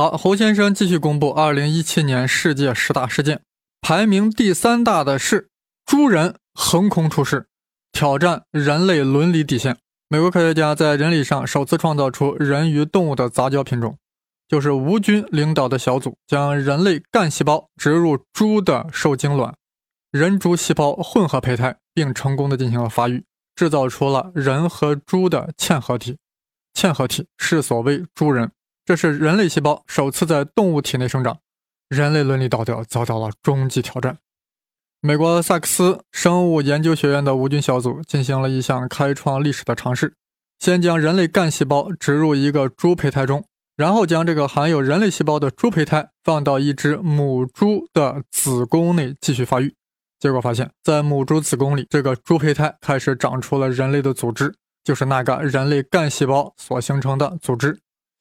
好，侯先生继续公布二零一七年世界十大事件，排名第三大的是猪人横空出世，挑战人类伦理底线。美国科学家在人理上首次创造出人与动物的杂交品种，就是吴军领导的小组将人类干细胞植入猪的受精卵，人猪细胞混合胚胎，并成功的进行了发育，制造出了人和猪的嵌合体。嵌合体是所谓猪人。这是人类细胞首次在动物体内生长，人类伦理道德遭到了终极挑战。美国萨克斯生物研究学院的无菌小组进行了一项开创历史的尝试：先将人类干细胞植入一个猪胚胎中，然后将这个含有人类细胞的猪胚胎放到一只母猪的子宫内继续发育。结果发现，在母猪子宫里，这个猪胚胎开始长出了人类的组织，就是那个人类干细胞所形成的组织。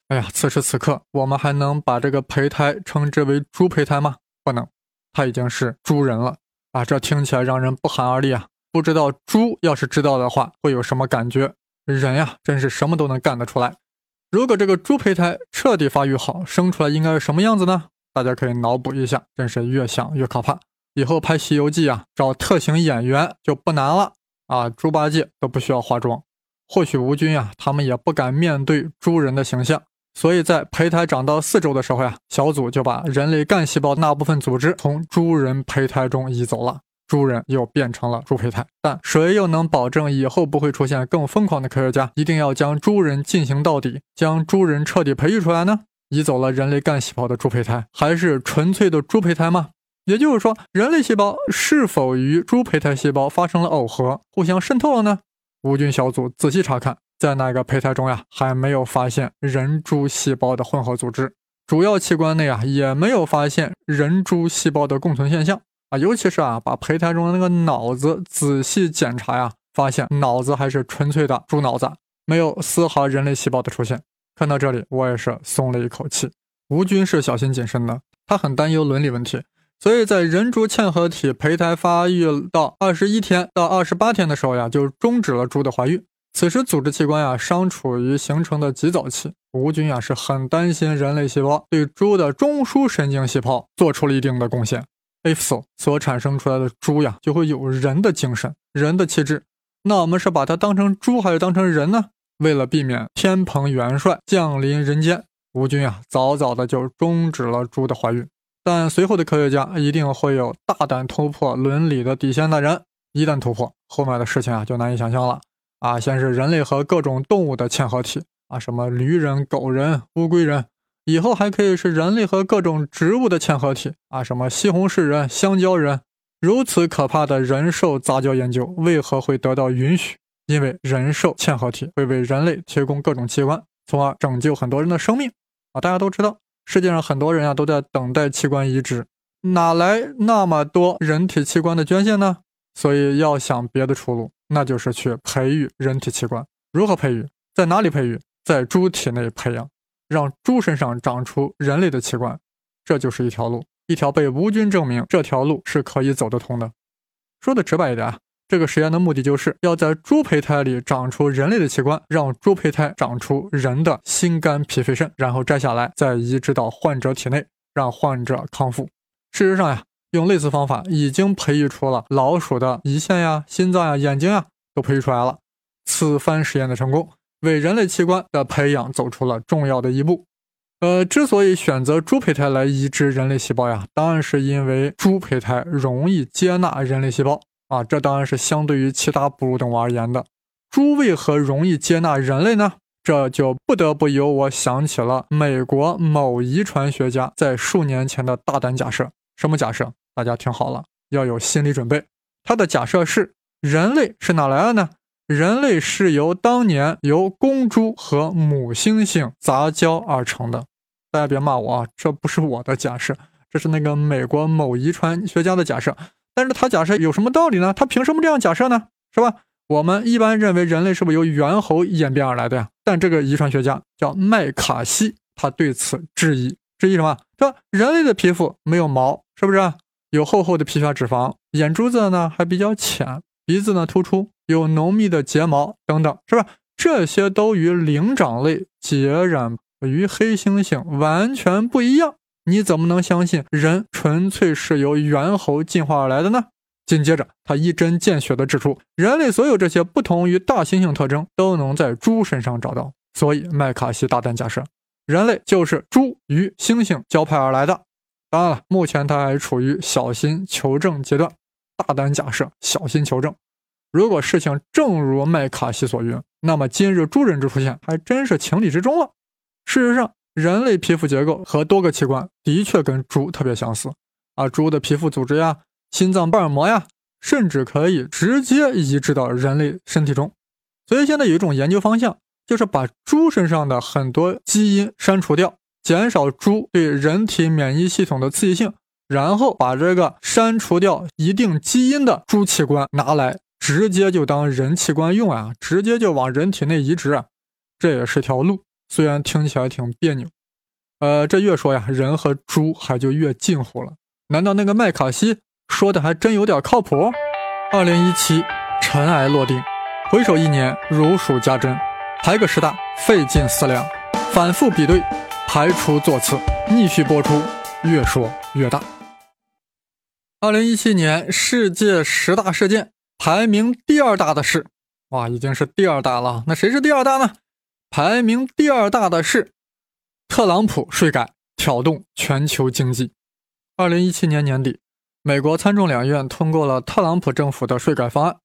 哎呀，此时此刻，我们还能把这个胚胎称之为猪胚胎吗？不能，它已经是猪人了啊！这听起来让人不寒而栗啊！不知道猪要是知道的话会有什么感觉？人呀，真是什么都能干得出来。如果这个猪胚胎彻底发育好，生出来应该是什么样子呢？大家可以脑补一下，真是越想越可怕。以后拍《西游记》啊，找特型演员就不难了啊！猪八戒都不需要化妆，或许吴军呀，他们也不敢面对猪人的形象。所以在胚胎长到四周的时候呀，小组就把人类干细胞那部分组织从猪人胚胎中移走了，猪人又变成了猪胚胎。但谁又能保证以后不会出现更疯狂的科学家，一定要将猪人进行到底，将猪人彻底培育出来呢？移走了人类干细胞的猪胚胎，还是纯粹的猪胚胎吗？也就是说，人类细胞是否与猪胚胎细胞发生了耦合，互相渗透了呢？吴军小组仔细查看。在那个胚胎中呀，还没有发现人猪细胞的混合组织，主要器官内啊也没有发现人猪细胞的共存现象啊，尤其是啊把胚胎中的那个脑子仔细检查呀，发现脑子还是纯粹的猪脑子，没有丝毫人类细胞的出现。看到这里，我也是松了一口气。吴军是小心谨慎的，他很担忧伦理问题，所以在人猪嵌合体胚胎发育到二十一天到二十八天的时候呀，就终止了猪的怀孕。此时，组织器官呀尚处于形成的极早期。吴军呀是很担心人类细胞对猪的中枢神经细胞做出了一定的贡献，if so，所产生出来的猪呀就会有人的精神、人的气质。那我们是把它当成猪还是当成人呢？为了避免天蓬元帅降临人间，吴军呀早早的就终止了猪的怀孕。但随后的科学家一定会有大胆突破伦理的底线的人，一旦突破，后面的事情啊就难以想象了。啊，先是人类和各种动物的嵌合体啊，什么驴人、狗人、乌龟人，以后还可以是人类和各种植物的嵌合体啊，什么西红柿人、香蕉人。如此可怕的人兽杂交研究为何会得到允许？因为人兽嵌合体会为人类提供各种器官，从而拯救很多人的生命啊！大家都知道，世界上很多人啊都在等待器官移植，哪来那么多人体器官的捐献呢？所以要想别的出路。那就是去培育人体器官，如何培育，在哪里培育，在猪体内培养，让猪身上长出人类的器官，这就是一条路，一条被吴军证明这条路是可以走得通的。说的直白一点啊，这个实验的目的就是要在猪胚胎里长出人类的器官，让猪胚胎长出人的心肝脾肺肾，然后摘下来再移植到患者体内，让患者康复。事实上呀。用类似方法已经培育出了老鼠的胰腺呀、心脏呀、眼睛呀，都培育出来了。此番实验的成功，为人类器官的培养走出了重要的一步。呃，之所以选择猪胚胎来移植人类细胞呀，当然是因为猪胚胎容易接纳人类细胞啊。这当然是相对于其他哺乳动物而言的。猪为何容易接纳人类呢？这就不得不由我想起了美国某遗传学家在数年前的大胆假设。什么假设？大家听好了，要有心理准备。他的假设是：人类是哪来的呢？人类是由当年由公猪和母猩猩杂交而成的。大家别骂我啊，这不是我的假设，这是那个美国某遗传学家的假设。但是他假设有什么道理呢？他凭什么这样假设呢？是吧？我们一般认为人类是不是由猿猴演变而来的呀？但这个遗传学家叫麦卡锡，他对此质疑。质疑什么？说人类的皮肤没有毛，是不是？有厚厚的皮下脂肪，眼珠子呢还比较浅，鼻子呢突出，有浓密的睫毛等等，是吧？这些都与灵长类截然与黑猩猩完全不一样。你怎么能相信人纯粹是由猿猴进化而来的呢？紧接着，他一针见血地指出，人类所有这些不同于大猩猩特征都能在猪身上找到。所以，麦卡锡大胆假设，人类就是猪与猩猩交配而来的。当然了，目前他还处于小心求证阶段。大胆假设，小心求证。如果事情正如麦卡锡所云，那么今日猪人之出现还真是情理之中了。事实上，人类皮肤结构和多个器官的确跟猪特别相似啊，猪的皮肤组织呀。心脏瓣膜呀，甚至可以直接移植到人类身体中。所以现在有一种研究方向，就是把猪身上的很多基因删除掉，减少猪对人体免疫系统的刺激性，然后把这个删除掉一定基因的猪器官拿来，直接就当人器官用啊，直接就往人体内移植啊，这也是条路。虽然听起来挺别扭，呃，这越说呀，人和猪还就越近乎了。难道那个麦卡锡？说的还真有点靠谱。二零一七，尘埃落定，回首一年如数家珍，排个十大费尽思量，反复比对，排除座次，逆序播出，越说越大。二零一七年世界十大事件排名第二大的是，哇，已经是第二大了。那谁是第二大呢？排名第二大的是特朗普税改挑动全球经济。二零一七年年底。美国参众两院通过了特朗普政府的税改方案，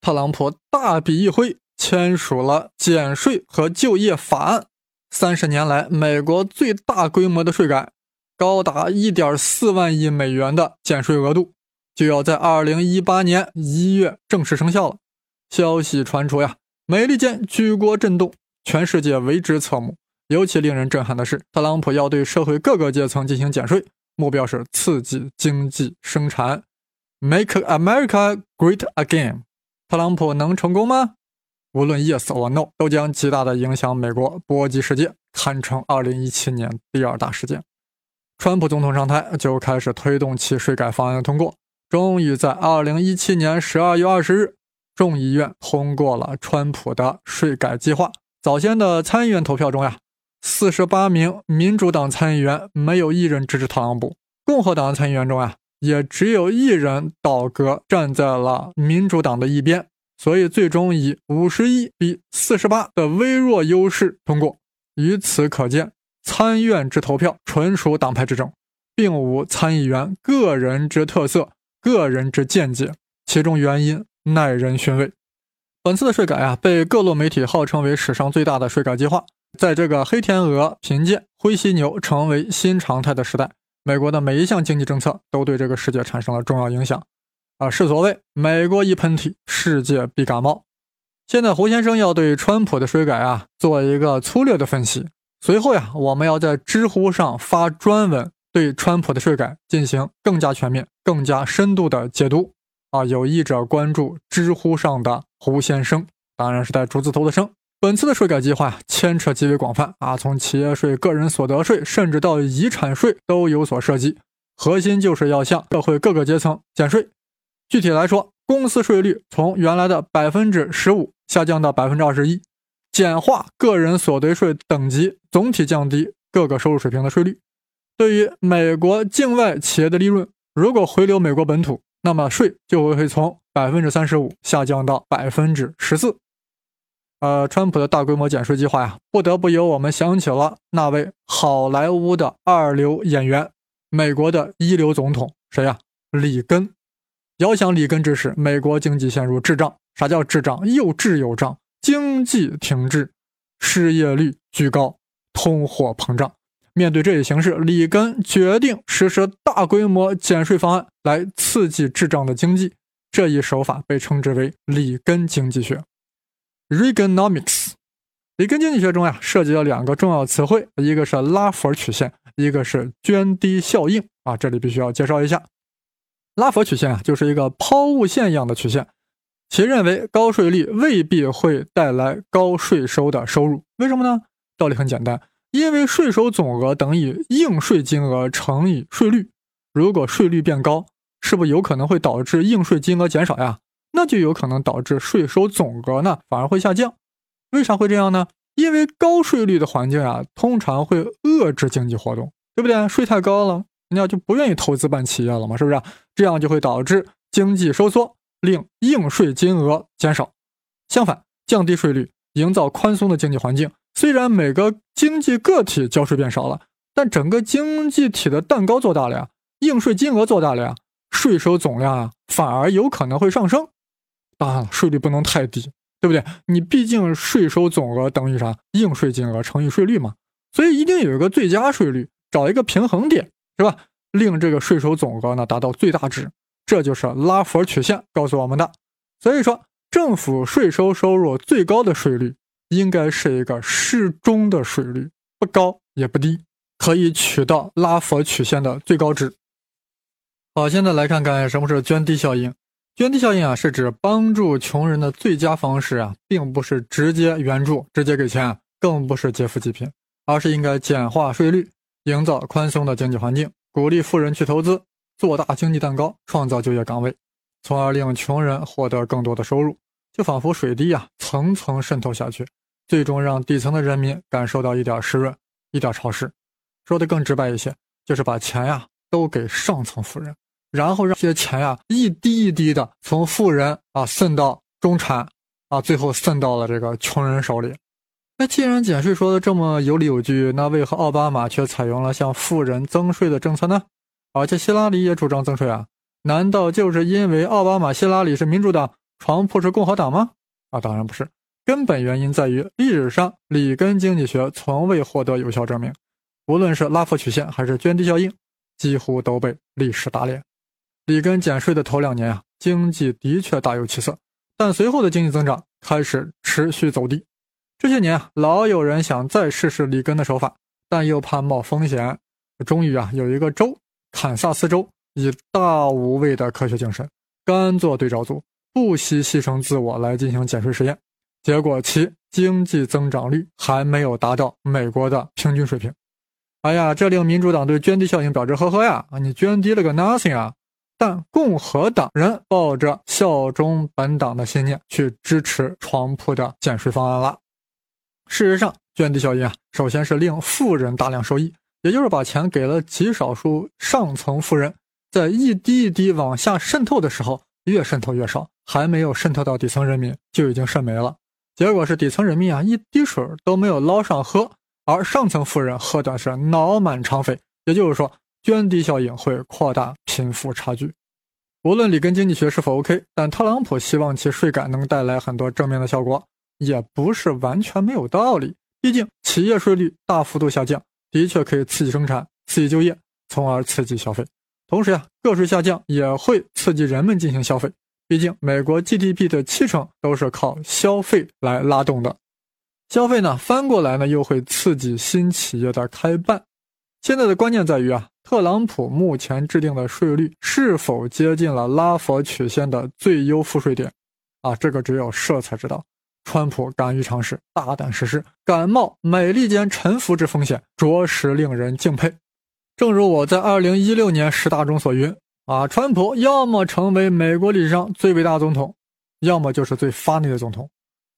特朗普大笔一挥，签署了减税和就业法案。三十年来，美国最大规模的税改，高达一点四万亿美元的减税额度，就要在二零一八年一月正式生效了。消息传出呀，美利坚举国震动，全世界为之侧目。尤其令人震撼的是，特朗普要对社会各个阶层进行减税。目标是刺激经济生产，Make America Great Again。特朗普能成功吗？无论 Yes or No，都将极大的影响美国，波及世界，堪称2017年第二大事件。川普总统上台就开始推动其税改方案的通过，终于在2017年12月20日，众议院通过了川普的税改计划。早先的参议院投票中呀。四十八名民主党参议员没有一人支持特朗普，共和党参议员中啊，也只有一人倒戈站在了民主党的一边，所以最终以五十一比四十八的微弱优势通过。由此可见，参院之投票纯属党派之争，并无参议员个人之特色、个人之见解，其中原因耐人寻味。本次的税改啊，被各路媒体号称为史上最大的税改计划。在这个黑天鹅、贫贱、灰犀牛成为新常态的时代，美国的每一项经济政策都对这个世界产生了重要影响。啊，是所谓“美国一喷嚏，世界必感冒”。现在胡先生要对川普的税改啊做一个粗略的分析，随后呀，我们要在知乎上发专文，对川普的税改进行更加全面、更加深度的解读。啊，有意者关注知乎上的胡先生，当然是带竹字头的“生”。本次的税改计划牵扯极为广泛啊，从企业税、个人所得税，甚至到遗产税都有所涉及。核心就是要向社会各个阶层减税。具体来说，公司税率从原来的百分之十五下降到百分之二十一，简化个人所得税等级，总体降低各个收入水平的税率。对于美国境外企业的利润，如果回流美国本土，那么税就会从百分之三十五下降到百分之十四。呃，川普的大规模减税计划呀，不得不由我们想起了那位好莱坞的二流演员，美国的一流总统谁呀？里根。遥想里根之时，美国经济陷入滞胀。啥叫滞胀？又滞又胀，经济停滞，失业率居高，通货膨胀。面对这一形势，里根决定实施大规模减税方案来刺激滞胀的经济。这一手法被称之为里根经济学。Reaganomics，里根经济学中呀，涉及了两个重要词汇，一个是拉佛曲线，一个是涓滴效应啊。这里必须要介绍一下，拉佛曲线啊，就是一个抛物线一样的曲线，其认为高税率未必会带来高税收的收入。为什么呢？道理很简单，因为税收总额等于应税金额乘以税率，如果税率变高，是不是有可能会导致应税金额减少呀？那就有可能导致税收总额呢反而会下降，为啥会这样呢？因为高税率的环境啊，通常会遏制经济活动，对不对？税太高了，人家就不愿意投资办企业了嘛，是不是？这样就会导致经济收缩，令应税金额减少。相反，降低税率，营造宽松的经济环境，虽然每个经济个体交税变少了，但整个经济体的蛋糕做大了呀，应税金额做大了呀，税收总量啊，反而有可能会上升。当然了，税率不能太低。对不对？你毕竟税收总额等于啥？应税金额乘以税率嘛，所以一定有一个最佳税率，找一个平衡点，是吧？令这个税收总额呢达到最大值，这就是拉佛曲线告诉我们的。所以说，政府税收收入最高的税率应该是一个适中的税率，不高也不低，可以取到拉佛曲线的最高值。好，现在来看看什么是涓滴效应。涓滴效应啊，是指帮助穷人的最佳方式啊，并不是直接援助、直接给钱，更不是劫富济贫，而是应该简化税率，营造宽松的经济环境，鼓励富人去投资，做大经济蛋糕，创造就业岗位，从而令穷人获得更多的收入，就仿佛水滴啊，层层渗透下去，最终让底层的人民感受到一点湿润，一点潮湿。说的更直白一些，就是把钱呀都给上层富人。然后让这些钱呀一滴一滴的从富人啊渗到中产啊，最后渗到了这个穷人手里。那既然减税说的这么有理有据，那为何奥巴马却采用了向富人增税的政策呢？而且希拉里也主张增税啊？难道就是因为奥巴马、希拉里是民主党，川普是共和党吗？啊，当然不是。根本原因在于历史上里根经济学从未获得有效证明，无论是拉弗曲线还是涓滴效应，几乎都被历史打脸。里根减税的头两年啊，经济的确大有起色，但随后的经济增长开始持续走低。这些年啊，老有人想再试试里根的手法，但又怕冒风险。终于啊，有一个州——堪萨斯州，以大无畏的科学精神，甘做对照组，不惜牺牲自我来进行减税实验。结果其经济增长率还没有达到美国的平均水平。哎呀，这令民主党对涓滴效应表示呵呵呀！啊，你涓滴了个 nothing 啊！但共和党人抱着效忠本党的信念去支持床铺的减税方案了。事实上，涓滴效应啊，首先是令富人大量受益，也就是把钱给了极少数上层富人，在一滴一滴往下渗透的时候，越渗透越少，还没有渗透到底层人民就已经渗没了。结果是底层人民啊，一滴水都没有捞上喝，而上层富人喝的是脑满肠肥。也就是说。涓滴效应会扩大贫富差距。无论里根经济学是否 OK，但特朗普希望其税改能带来很多正面的效果，也不是完全没有道理。毕竟企业税率大幅度下降，的确可以刺激生产、刺激就业，从而刺激消费。同时呀，个税下降也会刺激人们进行消费。毕竟美国 GDP 的七成都是靠消费来拉动的，消费呢翻过来呢又会刺激新企业的开办。现在的关键在于啊。特朗普目前制定的税率是否接近了拉佛曲线的最优赋税点？啊，这个只有设才知道。川普敢于尝试，大胆实施，敢冒美利坚沉浮之风险，着实令人敬佩。正如我在2016年十大中所云：啊，川普要么成为美国历史上最伟大总统，要么就是最发内的总统。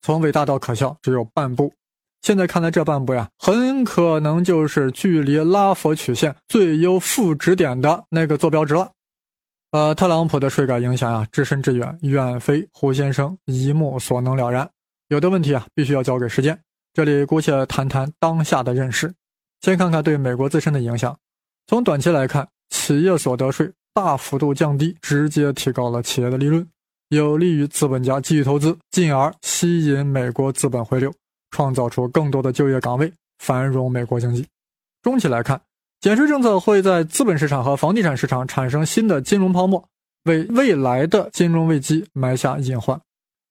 从伟大到可笑，只有半步。现在看来，这半步呀，很可能就是距离拉佛曲线最优负值点的那个坐标值了。呃，特朗普的税改影响呀，至深至远，远非胡先生一目所能了然。有的问题啊，必须要交给时间。这里姑且谈谈当下的认识。先看看对美国自身的影响。从短期来看，企业所得税大幅度降低，直接提高了企业的利润，有利于资本家继续投资，进而吸引美国资本回流。创造出更多的就业岗位，繁荣美国经济。中期来看，减税政策会在资本市场和房地产市场产生新的金融泡沫，为未来的金融危机埋下隐患。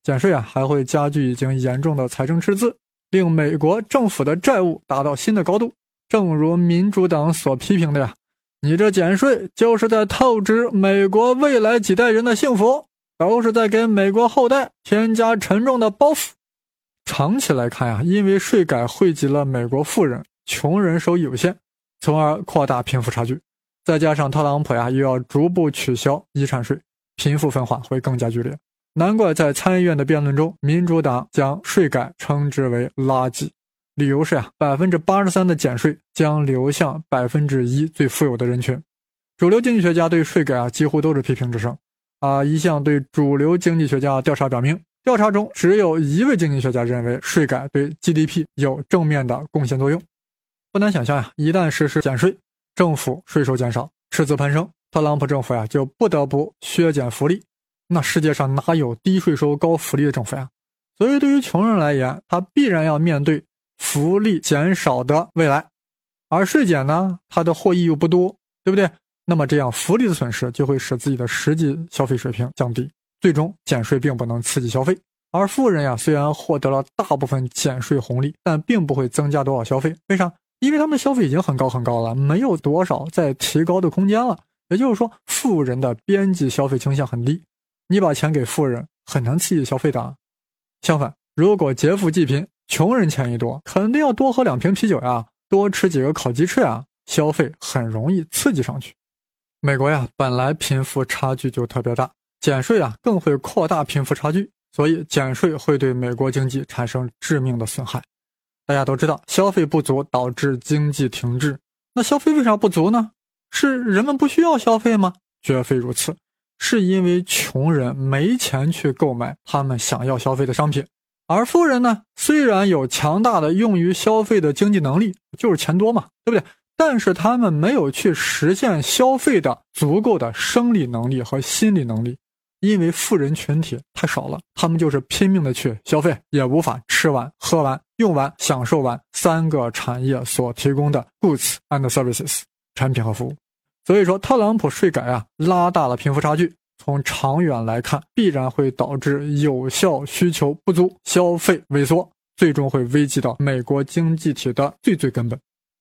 减税啊，还会加剧已经严重的财政赤字，令美国政府的债务达到新的高度。正如民主党所批评的呀，你这减税就是在透支美国未来几代人的幸福，都是在给美国后代添加沉重的包袱。长期来看呀，因为税改惠及了美国富人，穷人收益有限，从而扩大贫富差距。再加上特朗普呀又要逐步取消遗产税，贫富分化会更加剧烈。难怪在参议院的辩论中，民主党将税改称之为垃圾。理由是呀，百分之八十三的减税将流向百分之一最富有的人群。主流经济学家对税改啊几乎都是批评之声。啊，一项对主流经济学家调查表明，调查中只有一位经济学家认为税改对 GDP 有正面的贡献作用。不难想象呀，一旦实施减税，政府税收减少，赤字攀升，特朗普政府呀就不得不削减福利。那世界上哪有低税收高福利的政府呀？所以对于穷人来言，他必然要面对福利减少的未来。而税减呢，它的获益又不多，对不对？那么这样福利的损失就会使自己的实际消费水平降低，最终减税并不能刺激消费。而富人呀，虽然获得了大部分减税红利，但并不会增加多少消费。为啥？因为他们的消费已经很高很高了，没有多少再提高的空间了。也就是说，富人的边际消费倾向很低，你把钱给富人，很难刺激消费的。相反，如果劫富济贫，穷人钱一多，肯定要多喝两瓶啤酒呀，多吃几个烤鸡翅呀，消费很容易刺激上去。美国呀，本来贫富差距就特别大，减税啊更会扩大贫富差距，所以减税会对美国经济产生致命的损害。大家都知道，消费不足导致经济停滞。那消费为啥不足呢？是人们不需要消费吗？绝非如此，是因为穷人没钱去购买他们想要消费的商品，而富人呢，虽然有强大的用于消费的经济能力，就是钱多嘛，对不对？但是他们没有去实现消费的足够的生理能力和心理能力。因为富人群体太少了，他们就是拼命的去消费，也无法吃完、喝完、用完、享受完三个产业所提供的 goods and services 产品和服务。所以说，特朗普税改啊，拉大了贫富差距。从长远来看，必然会导致有效需求不足、消费萎缩，最终会危及到美国经济体的最最根本。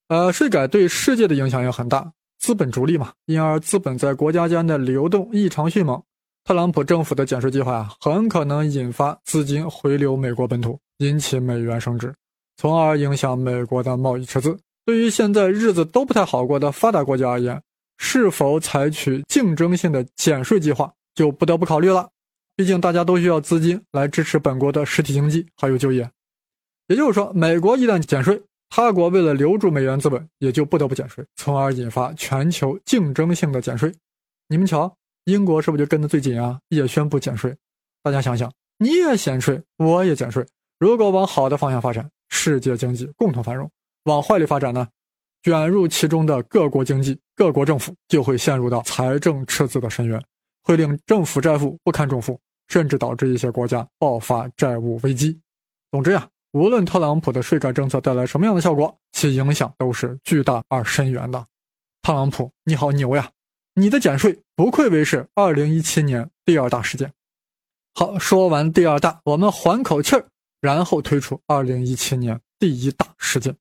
呃，税改对世界的影响也很大，资本逐利嘛，因而资本在国家间的流动异常迅猛。特朗普政府的减税计划啊，很可能引发资金回流美国本土，引起美元升值，从而影响美国的贸易赤字。对于现在日子都不太好过的发达国家而言，是否采取竞争性的减税计划，就不得不考虑了。毕竟大家都需要资金来支持本国的实体经济还有就业。也就是说，美国一旦减税，他国为了留住美元资本，也就不得不减税，从而引发全球竞争性的减税。你们瞧。英国是不是就跟得最紧啊？也宣布减税。大家想想，你也减税，我也减税。如果往好的方向发展，世界经济共同繁荣；往坏里发展呢？卷入其中的各国经济、各国政府就会陷入到财政赤字的深渊，会令政府债务不堪重负，甚至导致一些国家爆发债务危机。总之呀，无论特朗普的税改政策带来什么样的效果，其影响都是巨大而深远的。特朗普，你好牛呀！你的减税不愧为是二零一七年第二大事件。好，说完第二大，我们缓口气儿，然后推出二零一七年第一大事件。